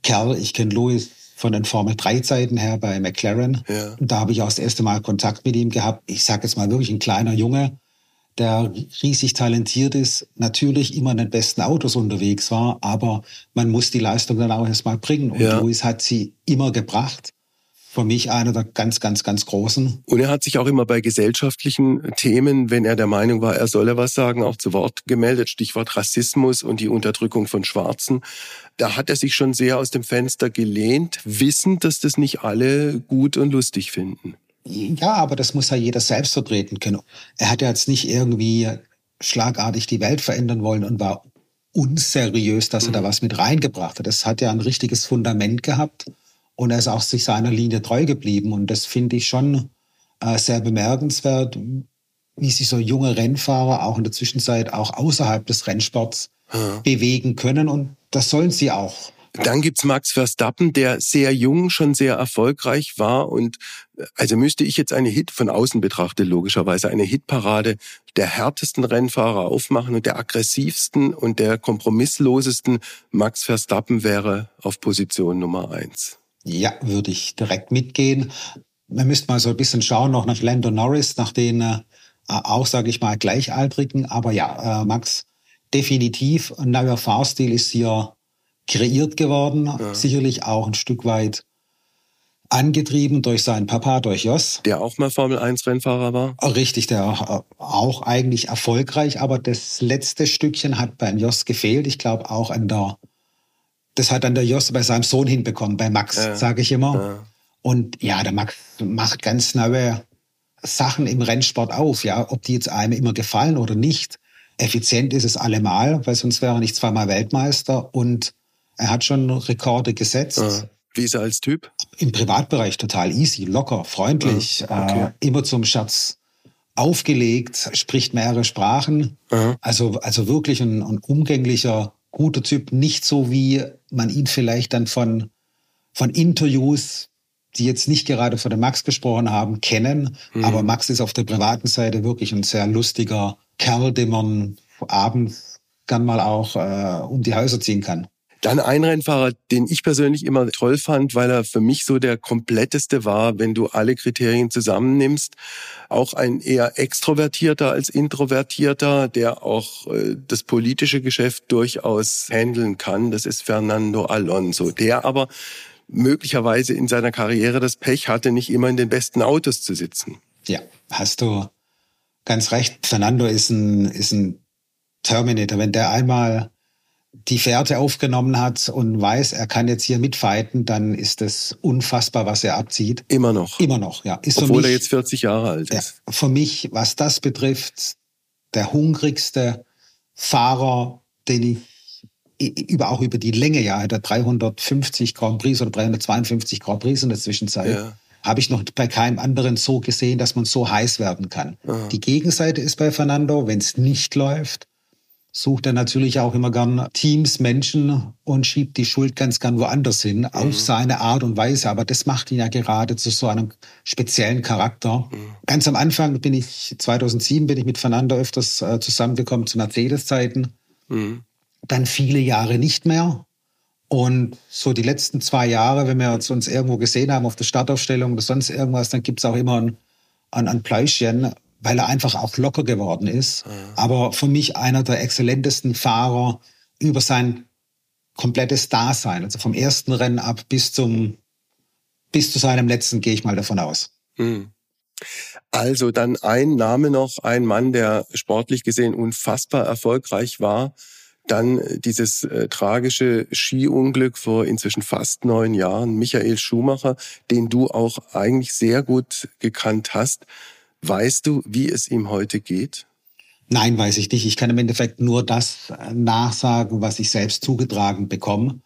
Speaker 4: Kerl. Ich kenne Louis von den Formel 3 Zeiten her bei McLaren. Ja. Da habe ich auch das erste Mal Kontakt mit ihm gehabt. Ich sage jetzt mal wirklich ein kleiner Junge, der riesig talentiert ist, natürlich immer in den besten Autos unterwegs war, aber man muss die Leistung dann auch erstmal bringen. Und ja. Louis hat sie immer gebracht für mich einer der ganz, ganz, ganz großen.
Speaker 2: Und er hat sich auch immer bei gesellschaftlichen Themen, wenn er der Meinung war, er solle was sagen, auch zu Wort gemeldet. Stichwort Rassismus und die Unterdrückung von Schwarzen. Da hat er sich schon sehr aus dem Fenster gelehnt, wissend, dass das nicht alle gut und lustig finden.
Speaker 4: Ja, aber das muss ja jeder selbst vertreten können. Er hat ja jetzt nicht irgendwie schlagartig die Welt verändern wollen und war unseriös, dass er da mhm. was mit reingebracht hat. Das hat ja ein richtiges Fundament gehabt. Und er ist auch sich seiner Linie treu geblieben. Und das finde ich schon äh, sehr bemerkenswert, wie sich so junge Rennfahrer auch in der Zwischenzeit auch außerhalb des Rennsports ja. bewegen können. Und das sollen sie auch.
Speaker 2: Dann gibt's Max Verstappen, der sehr jung schon sehr erfolgreich war und äh, also müsste ich jetzt eine Hit von außen betrachtet logischerweise eine Hitparade der härtesten Rennfahrer aufmachen und der aggressivsten und der kompromisslosesten Max Verstappen wäre auf Position Nummer eins.
Speaker 4: Ja, würde ich direkt mitgehen. Man müsste mal so ein bisschen schauen noch nach Lando Norris, nach den äh, auch, sage ich mal, Gleichaltrigen. Aber ja, äh, Max, definitiv ein neuer Fahrstil ist hier kreiert geworden. Ja. Sicherlich auch ein Stück weit angetrieben durch seinen Papa, durch Jos.
Speaker 2: Der auch mal Formel 1 Rennfahrer war?
Speaker 4: Richtig, der äh, auch eigentlich erfolgreich, aber das letzte Stückchen hat beim Jos gefehlt. Ich glaube auch an der das hat dann der Jos bei seinem Sohn hinbekommen, bei Max, ja. sage ich immer. Ja. Und ja, der Max macht ganz neue Sachen im Rennsport auf, ja, ob die jetzt einem immer gefallen oder nicht. Effizient ist es allemal, weil sonst wäre er nicht zweimal Weltmeister und er hat schon Rekorde gesetzt. Ja.
Speaker 2: Wie ist er als Typ?
Speaker 4: Im Privatbereich total easy, locker, freundlich, okay. äh, immer zum Scherz aufgelegt, spricht mehrere Sprachen. Also, also wirklich ein, ein umgänglicher guter Typ, nicht so wie man ihn vielleicht dann von, von Interviews, die jetzt nicht gerade von dem Max gesprochen haben, kennen. Mhm. Aber Max ist auf der privaten Seite wirklich ein sehr lustiger Kerl, den man abends gern mal auch äh, um die Häuser ziehen kann.
Speaker 2: Dann ein Rennfahrer, den ich persönlich immer toll fand, weil er für mich so der kompletteste war, wenn du alle Kriterien zusammennimmst. Auch ein eher extrovertierter als introvertierter, der auch äh, das politische Geschäft durchaus handeln kann. Das ist Fernando Alonso, der aber möglicherweise in seiner Karriere das Pech hatte, nicht immer in den besten Autos zu sitzen.
Speaker 4: Ja, hast du ganz recht. Fernando ist ein, ist ein Terminator. Wenn der einmal die Fährte aufgenommen hat und weiß, er kann jetzt hier mitfighten, dann ist es unfassbar, was er abzieht.
Speaker 2: Immer noch.
Speaker 4: Immer noch, ja.
Speaker 2: Ist Obwohl mich, er jetzt 40 Jahre alt ist.
Speaker 4: Ja, für mich, was das betrifft, der hungrigste Fahrer, den ich über, auch über die Länge, ja, hat er 350 Grand Prix oder 352 Grand Prix in der Zwischenzeit. Ja. Habe ich noch bei keinem anderen so gesehen, dass man so heiß werden kann. Aha. Die Gegenseite ist bei Fernando, wenn es nicht läuft, sucht er natürlich auch immer gern Teams, Menschen und schiebt die Schuld ganz gern woanders hin, mhm. auf seine Art und Weise. Aber das macht ihn ja gerade zu so einem speziellen Charakter. Mhm. Ganz am Anfang bin ich, 2007 bin ich mit Fernando öfters äh, zusammengekommen zu Mercedes-Zeiten. Mhm. Dann viele Jahre nicht mehr. Und so die letzten zwei Jahre, wenn wir uns irgendwo gesehen haben auf der Startaufstellung oder sonst irgendwas, dann gibt's auch immer ein, ein, ein Pläuschen weil er einfach auch locker geworden ist. Ja. Aber für mich einer der exzellentesten Fahrer über sein komplettes Dasein, also vom ersten Rennen ab bis zum bis zu seinem letzten gehe ich mal davon aus. Hm.
Speaker 2: Also dann ein Name noch, ein Mann, der sportlich gesehen unfassbar erfolgreich war. Dann dieses äh, tragische Skiunglück vor inzwischen fast neun Jahren, Michael Schumacher, den du auch eigentlich sehr gut gekannt hast. Weißt du, wie es ihm heute geht?
Speaker 4: Nein, weiß ich nicht. Ich kann im Endeffekt nur das äh, nachsagen, was ich selbst zugetragen bekomme.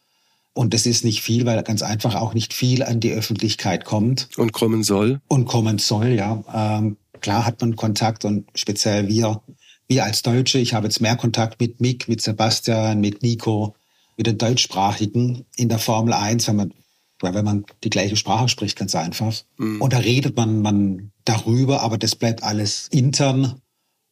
Speaker 4: Und das ist nicht viel, weil ganz einfach auch nicht viel an die Öffentlichkeit kommt.
Speaker 2: Und kommen soll.
Speaker 4: Und kommen soll, ja. Ähm, klar hat man Kontakt und speziell wir, wir als Deutsche. Ich habe jetzt mehr Kontakt mit Mick, mit Sebastian, mit Nico, mit den deutschsprachigen in der Formel 1, wenn man, weil wenn man die gleiche Sprache spricht, ganz einfach. Mhm. Und da redet man, man darüber, aber das bleibt alles intern.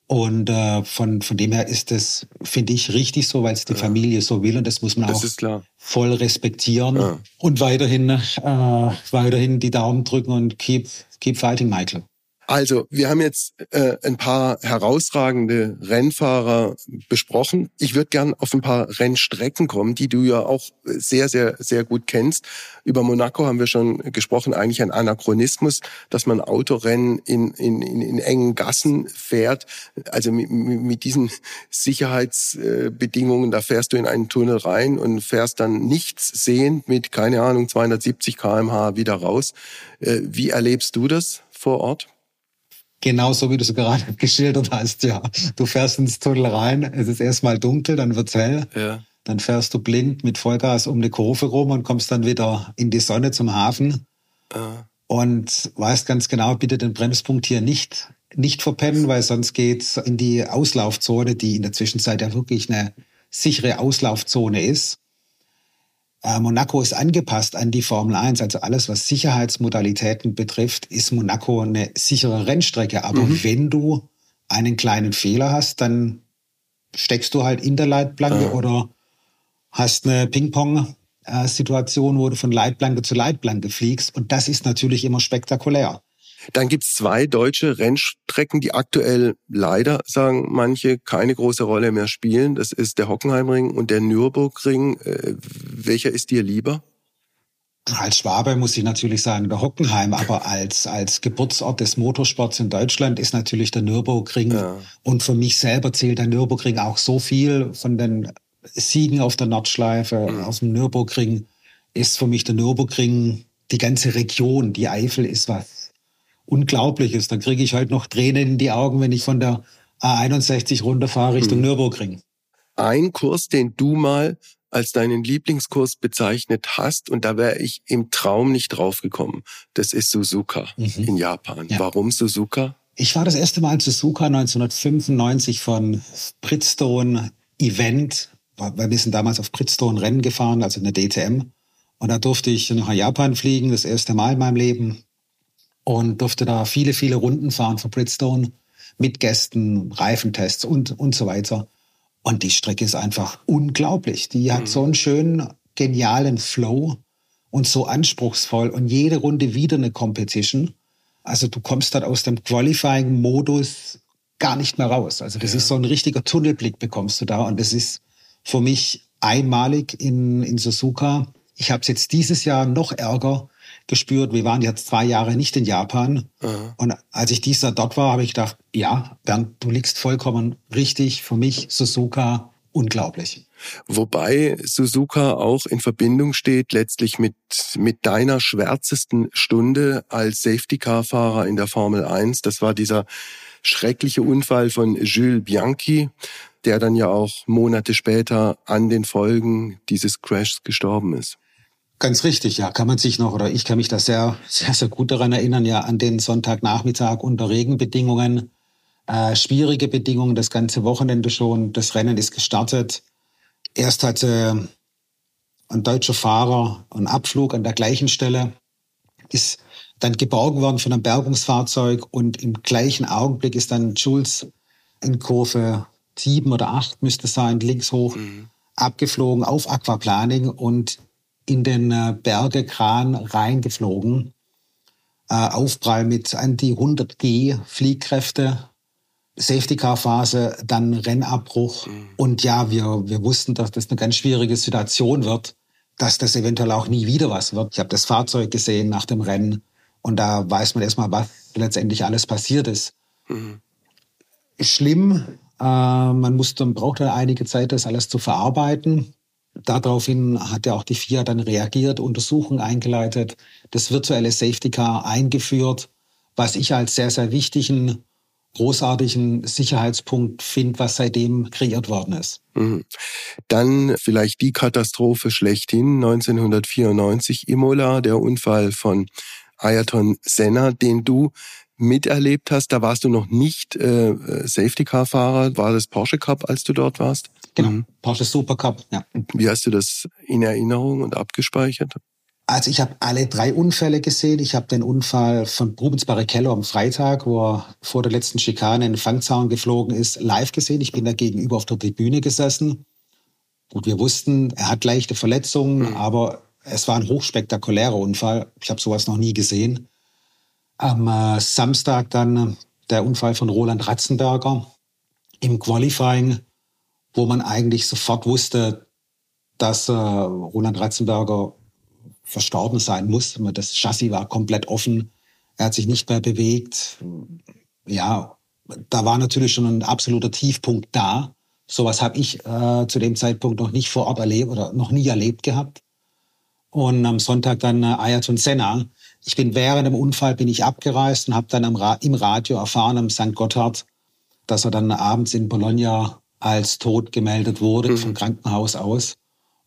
Speaker 4: Und äh, von, von dem her ist das, finde ich, richtig so, weil es die ja. Familie so will und das muss man das auch voll respektieren ja. und weiterhin, äh, weiterhin die Daumen drücken und keep, keep fighting, Michael.
Speaker 2: Also, wir haben jetzt äh, ein paar herausragende Rennfahrer besprochen. Ich würde gern auf ein paar Rennstrecken kommen, die du ja auch sehr, sehr, sehr gut kennst. Über Monaco haben wir schon gesprochen, eigentlich ein Anachronismus, dass man Autorennen in, in, in, in engen Gassen fährt. Also mit, mit diesen Sicherheitsbedingungen, da fährst du in einen Tunnel rein und fährst dann nichts sehend mit, keine Ahnung, 270 kmh wieder raus. Äh, wie erlebst du das vor Ort?
Speaker 4: Genauso wie du es gerade [laughs] geschildert hast, ja. Du fährst ins Tunnel rein, es ist erstmal dunkel, dann wird's hell. Ja. Dann fährst du blind mit Vollgas um eine Kurve rum und kommst dann wieder in die Sonne zum Hafen. Ja. Und weißt ganz genau, bitte den Bremspunkt hier nicht, nicht verpennen, weil sonst geht's in die Auslaufzone, die in der Zwischenzeit ja wirklich eine sichere Auslaufzone ist. Äh, Monaco ist angepasst an die Formel 1, also alles, was Sicherheitsmodalitäten betrifft, ist Monaco eine sichere Rennstrecke. Aber mhm. wenn du einen kleinen Fehler hast, dann steckst du halt in der Leitplanke ja. oder hast eine Ping-Pong-Situation, wo du von Leitplanke zu Leitplanke fliegst. Und das ist natürlich immer spektakulär.
Speaker 2: Dann gibt's zwei deutsche Rennstrecken, die aktuell leider, sagen manche, keine große Rolle mehr spielen. Das ist der Hockenheimring und der Nürburgring. Äh, welcher ist dir lieber?
Speaker 4: Als Schwabe muss ich natürlich sagen, der Hockenheim, aber als, als Geburtsort des Motorsports in Deutschland ist natürlich der Nürburgring. Ja. Und für mich selber zählt der Nürburgring auch so viel von den Siegen auf der Nordschleife, mhm. aus dem Nürburgring, ist für mich der Nürburgring, die ganze Region, die Eifel ist was Unglaubliches. Dann kriege ich halt noch Tränen in die Augen, wenn ich von der A61 runterfahre Richtung hm. Nürburgring.
Speaker 2: Ein Kurs, den du mal als deinen Lieblingskurs bezeichnet hast, und da wäre ich im Traum nicht draufgekommen. Das ist Suzuka mhm. in Japan. Ja. Warum Suzuka?
Speaker 4: Ich war das erste Mal in Suzuka 1995 von Bridgestone Event, wir sind damals auf Bridgestone Rennen gefahren, also eine DTM. Und da durfte ich nach Japan fliegen, das erste Mal in meinem Leben und durfte da viele, viele Runden fahren von Bridgestone mit Gästen, Reifentests und, und so weiter. Und die Strecke ist einfach unglaublich. Die hat mhm. so einen schönen, genialen Flow und so anspruchsvoll und jede Runde wieder eine Competition. Also du kommst dann aus dem Qualifying-Modus gar nicht mehr raus. Also das ja. ist so ein richtiger Tunnelblick bekommst du da und das ist für mich einmalig in, in Suzuka. Ich habe es jetzt dieses Jahr noch ärger, gespürt. Wir waren jetzt zwei Jahre nicht in Japan. Aha. Und als ich dies Jahr dort war, habe ich gedacht, ja, Bernd, du liegst vollkommen richtig. Für mich Suzuka unglaublich.
Speaker 2: Wobei Suzuka auch in Verbindung steht letztlich mit, mit deiner schwärzesten Stunde als Safety-Car-Fahrer in der Formel 1. Das war dieser schreckliche Unfall von Jules Bianchi, der dann ja auch Monate später an den Folgen dieses Crashs gestorben ist.
Speaker 4: Ganz richtig, ja. Kann man sich noch, oder ich kann mich da sehr, sehr, sehr gut daran erinnern, ja, an den Sonntagnachmittag unter Regenbedingungen. Äh, schwierige Bedingungen, das ganze Wochenende schon. Das Rennen ist gestartet. Erst hatte ein deutscher Fahrer einen Abflug an der gleichen Stelle, ist dann geborgen worden von einem Bergungsfahrzeug und im gleichen Augenblick ist dann Jules in Kurve sieben oder acht müsste sein, links hoch, mhm. abgeflogen auf Aquaplaning und in den äh, Bergekran reingeflogen. Äh, Aufprall mit Anti 100 G Fliehkräfte, Safety Car Phase, dann Rennabbruch. Mhm. Und ja, wir, wir wussten, dass das eine ganz schwierige Situation wird, dass das eventuell auch nie wieder was wird. Ich habe das Fahrzeug gesehen nach dem Rennen und da weiß man erstmal, was letztendlich alles passiert ist. Mhm. Schlimm. Äh, man musste, man braucht dann einige Zeit, das alles zu verarbeiten. Daraufhin hat ja auch die FIA dann reagiert, Untersuchungen eingeleitet, das virtuelle Safety Car eingeführt, was ich als sehr, sehr wichtigen, großartigen Sicherheitspunkt finde, was seitdem kreiert worden ist. Mhm.
Speaker 2: Dann vielleicht die Katastrophe schlechthin, 1994 Imola, der Unfall von Ayrton Senna, den du miterlebt hast. Da warst du noch nicht äh, Safety-Car-Fahrer. War das Porsche Cup, als du dort warst?
Speaker 4: Genau, mhm. Porsche Super Cup, ja.
Speaker 2: Wie hast du das in Erinnerung und abgespeichert?
Speaker 4: Also ich habe alle drei Unfälle gesehen. Ich habe den Unfall von Rubens Barrichello am Freitag, wo er vor der letzten Schikane in den Fangzaun geflogen ist, live gesehen. Ich bin da gegenüber auf der Tribüne gesessen. Gut, wir wussten, er hat leichte Verletzungen, mhm. aber es war ein hochspektakulärer Unfall. Ich habe sowas noch nie gesehen. Am äh, Samstag dann äh, der Unfall von Roland Ratzenberger im Qualifying, wo man eigentlich sofort wusste, dass äh, Roland Ratzenberger verstorben sein muss. Das Chassis war komplett offen. Er hat sich nicht mehr bewegt. Ja, da war natürlich schon ein absoluter Tiefpunkt da. Sowas habe ich äh, zu dem Zeitpunkt noch nicht vor Ort erlebt oder noch nie erlebt gehabt. Und am Sonntag dann äh, Ayrton Senna. Ich bin während dem Unfall bin ich abgereist und habe dann Ra im Radio erfahren am St. Gotthard, dass er dann abends in Bologna als tot gemeldet wurde mhm. vom Krankenhaus aus.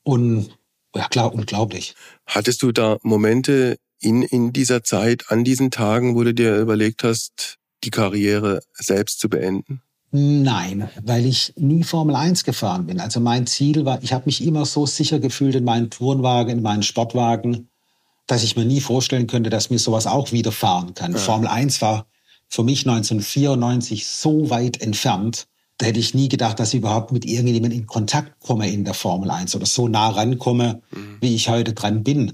Speaker 4: Und ja klar, unglaublich.
Speaker 2: Hattest du da Momente in, in dieser Zeit, an diesen Tagen, wo du dir überlegt hast, die Karriere selbst zu beenden?
Speaker 4: Nein, weil ich nie Formel 1 gefahren bin. Also mein Ziel war, ich habe mich immer so sicher gefühlt in meinen Tourenwagen, in meinen Sportwagen, dass ich mir nie vorstellen könnte, dass mir sowas auch widerfahren kann. Ja. Formel 1 war für mich 1994 so weit entfernt, da hätte ich nie gedacht, dass ich überhaupt mit irgendjemandem in Kontakt komme in der Formel 1 oder so nah rankomme, mhm. wie ich heute dran bin.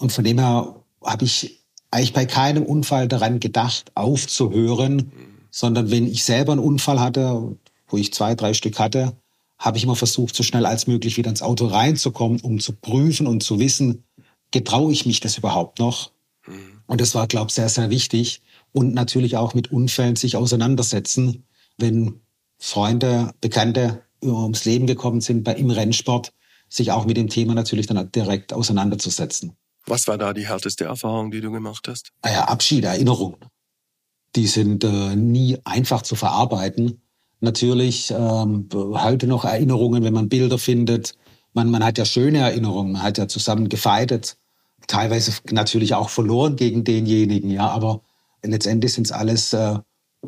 Speaker 4: Und von dem her habe ich eigentlich bei keinem Unfall daran gedacht, aufzuhören, mhm. sondern wenn ich selber einen Unfall hatte, wo ich zwei, drei Stück hatte, habe ich immer versucht, so schnell als möglich wieder ins Auto reinzukommen, um zu prüfen und zu wissen, getraue ich mich das überhaupt noch? Mhm. Und das war, glaube ich, sehr, sehr wichtig. Und natürlich auch mit Unfällen sich auseinandersetzen, wenn Freunde, Bekannte ums Leben gekommen sind bei, im Rennsport, sich auch mit dem Thema natürlich dann direkt auseinanderzusetzen.
Speaker 2: Was war da die härteste Erfahrung, die du gemacht hast?
Speaker 4: Ah ja, Abschied, Erinnerungen. Die sind äh, nie einfach zu verarbeiten. Natürlich ähm, heute noch Erinnerungen, wenn man Bilder findet. Man, man hat ja schöne Erinnerungen, man hat ja zusammen gefeitet, teilweise natürlich auch verloren gegen denjenigen, ja, aber letztendlich sind es alles äh,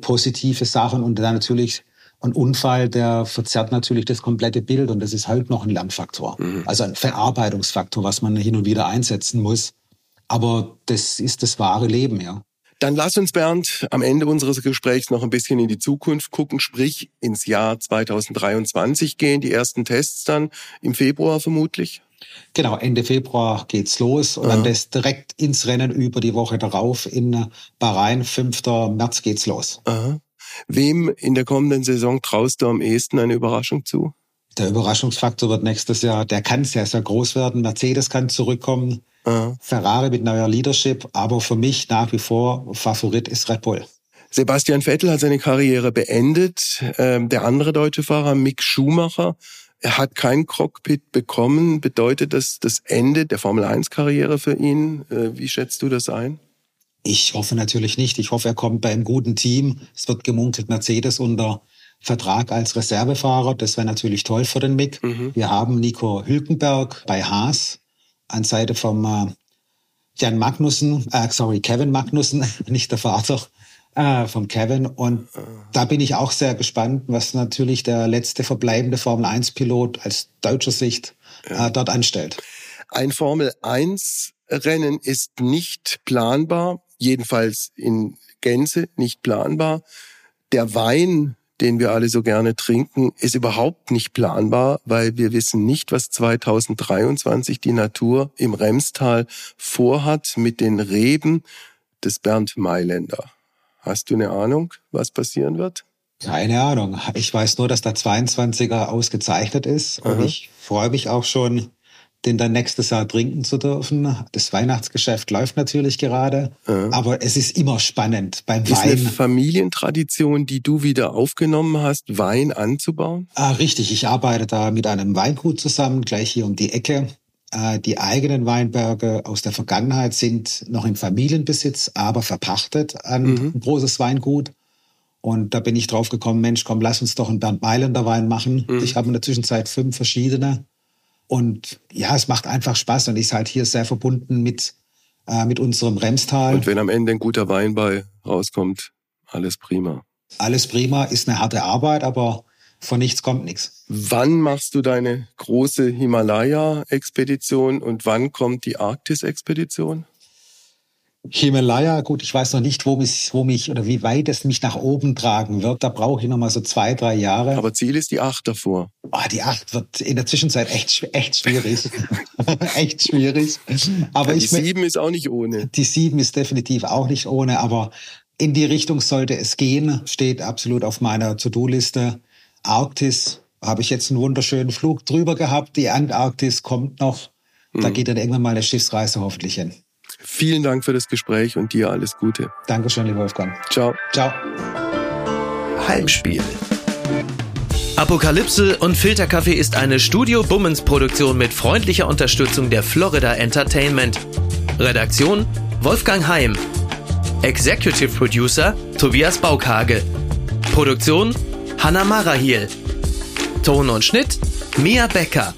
Speaker 4: positive Sachen und dann natürlich ein Unfall, der verzerrt natürlich das komplette Bild und das ist halt noch ein Lernfaktor. Mhm. Also ein Verarbeitungsfaktor, was man hin und wieder einsetzen muss. Aber das ist das wahre Leben, ja.
Speaker 2: Dann lass uns, Bernd, am Ende unseres Gesprächs noch ein bisschen in die Zukunft gucken, sprich ins Jahr 2023 gehen, die ersten Tests dann im Februar vermutlich.
Speaker 4: Genau, Ende Februar geht's los und Aha. dann das direkt ins Rennen über die Woche darauf in Bahrain, 5. März geht's los.
Speaker 2: Aha. Wem in der kommenden Saison traust du am ehesten eine Überraschung zu?
Speaker 4: Der Überraschungsfaktor wird nächstes Jahr, der kann sehr, sehr groß werden. Mercedes kann zurückkommen. Aha. Ferrari mit neuer Leadership. Aber für mich nach wie vor Favorit ist Red Bull.
Speaker 2: Sebastian Vettel hat seine Karriere beendet. Ähm, der andere deutsche Fahrer, Mick Schumacher, er hat kein Cockpit bekommen. Bedeutet das das Ende der Formel 1-Karriere für ihn? Äh, wie schätzt du das ein?
Speaker 4: Ich hoffe natürlich nicht. Ich hoffe, er kommt bei einem guten Team. Es wird gemunkelt, Mercedes unter Vertrag als Reservefahrer. Das wäre natürlich toll für den Mick. Mhm. Wir haben Nico Hülkenberg bei Haas an Seite vom äh, Jan Magnussen, äh, sorry, Kevin Magnussen, [laughs] nicht der Vater, äh, vom Kevin. Und da bin ich auch sehr gespannt, was natürlich der letzte verbleibende Formel-1-Pilot als deutscher Sicht äh, dort anstellt.
Speaker 2: Ein Formel-1-Rennen ist nicht planbar jedenfalls in Gänze nicht planbar. Der Wein, den wir alle so gerne trinken, ist überhaupt nicht planbar, weil wir wissen nicht, was 2023 die Natur im Remstal vorhat mit den Reben des Bernd Mailänder. Hast du eine Ahnung, was passieren wird?
Speaker 4: Keine Ahnung. Ich weiß nur, dass der 22er ausgezeichnet ist Aha. und ich freue mich auch schon den dann nächstes Jahr trinken zu dürfen. Das Weihnachtsgeschäft läuft natürlich gerade, ja. aber es ist immer spannend beim
Speaker 2: ist Wein. Ist eine Familientradition, die du wieder aufgenommen hast, Wein anzubauen?
Speaker 4: Ah, richtig. Ich arbeite da mit einem Weingut zusammen, gleich hier um die Ecke. Äh, die eigenen Weinberge aus der Vergangenheit sind noch im Familienbesitz, aber verpachtet an mhm. ein großes Weingut. Und da bin ich drauf gekommen, Mensch, komm, lass uns doch einen Bernd Mailänder Wein machen. Mhm. Ich habe in der Zwischenzeit fünf verschiedene und ja, es macht einfach Spaß und ist halt hier sehr verbunden mit äh, mit unserem Remstal.
Speaker 2: Und wenn am Ende ein guter Wein bei rauskommt, alles prima.
Speaker 4: Alles prima, ist eine harte Arbeit, aber von nichts kommt nichts.
Speaker 2: Wann machst du deine große Himalaya-Expedition und wann kommt die Arktis-Expedition?
Speaker 4: Himalaya, gut, ich weiß noch nicht, wo mich, wo mich oder wie weit es mich nach oben tragen wird. Da brauche ich noch mal so zwei, drei Jahre.
Speaker 2: Aber Ziel ist die acht davor.
Speaker 4: Oh, die acht wird in der Zwischenzeit echt, echt schwierig. [laughs] echt schwierig.
Speaker 2: Aber ja, die ich, sieben ist auch nicht ohne.
Speaker 4: Die sieben ist definitiv auch nicht ohne, aber in die Richtung sollte es gehen. Steht absolut auf meiner To-Do-Liste. Arktis habe ich jetzt einen wunderschönen Flug drüber gehabt. Die Antarktis kommt noch. Da hm. geht dann irgendwann mal eine Schiffsreise hoffentlich hin.
Speaker 2: Vielen Dank für das Gespräch und dir alles Gute.
Speaker 4: Dankeschön, lieber Wolfgang.
Speaker 2: Ciao.
Speaker 4: Ciao.
Speaker 3: Heimspiel.
Speaker 1: Apokalypse und Filterkaffee ist eine Studio Bummens Produktion mit freundlicher Unterstützung der Florida Entertainment. Redaktion Wolfgang Heim. Executive Producer Tobias Baukhage. Produktion Hanna Marahiel. Ton und Schnitt Mia Becker.